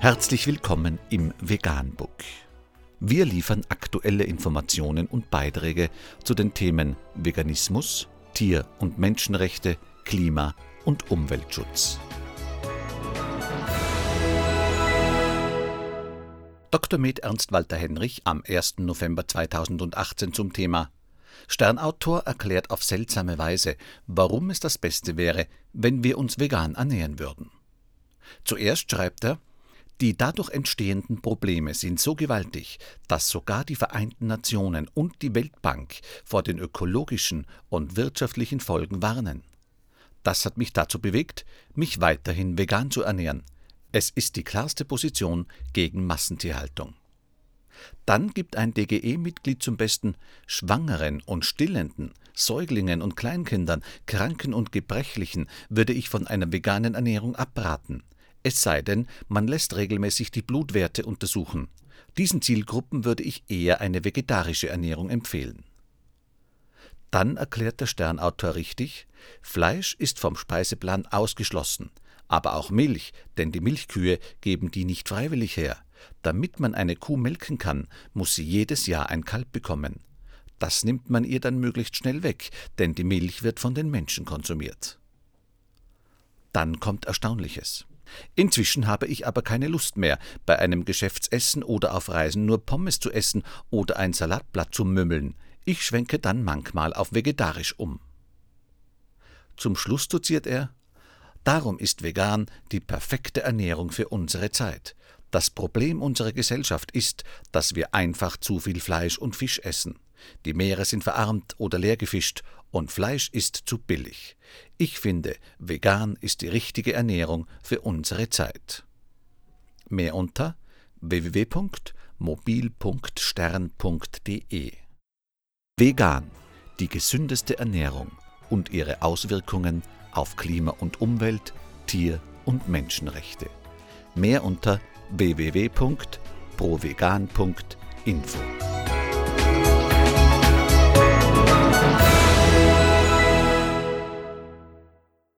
Herzlich willkommen im Veganbook. Wir liefern aktuelle Informationen und Beiträge zu den Themen Veganismus, Tier- und Menschenrechte, Klima- und Umweltschutz. Dr. Med Ernst Walter Henrich am 1. November 2018 zum Thema Sternautor erklärt auf seltsame Weise, warum es das Beste wäre, wenn wir uns vegan ernähren würden. Zuerst schreibt er, die dadurch entstehenden Probleme sind so gewaltig, dass sogar die Vereinten Nationen und die Weltbank vor den ökologischen und wirtschaftlichen Folgen warnen. Das hat mich dazu bewegt, mich weiterhin vegan zu ernähren. Es ist die klarste Position gegen Massentierhaltung. Dann gibt ein DGE-Mitglied zum Besten, Schwangeren und Stillenden, Säuglingen und Kleinkindern, Kranken und Gebrechlichen würde ich von einer veganen Ernährung abraten. Es sei denn, man lässt regelmäßig die Blutwerte untersuchen. Diesen Zielgruppen würde ich eher eine vegetarische Ernährung empfehlen. Dann erklärt der Sternautor richtig, Fleisch ist vom Speiseplan ausgeschlossen, aber auch Milch, denn die Milchkühe geben die nicht freiwillig her. Damit man eine Kuh melken kann, muss sie jedes Jahr ein Kalb bekommen. Das nimmt man ihr dann möglichst schnell weg, denn die Milch wird von den Menschen konsumiert. Dann kommt Erstaunliches. Inzwischen habe ich aber keine Lust mehr, bei einem Geschäftsessen oder auf Reisen nur Pommes zu essen oder ein Salatblatt zu mümmeln. Ich schwenke dann manchmal auf vegetarisch um. Zum Schluss doziert er Darum ist vegan die perfekte Ernährung für unsere Zeit. Das Problem unserer Gesellschaft ist, dass wir einfach zu viel Fleisch und Fisch essen. Die Meere sind verarmt oder leergefischt und Fleisch ist zu billig. Ich finde, vegan ist die richtige Ernährung für unsere Zeit. Mehr unter www.mobil.stern.de Vegan, die gesündeste Ernährung und ihre Auswirkungen auf Klima und Umwelt, Tier- und Menschenrechte. Mehr unter www.provegan.info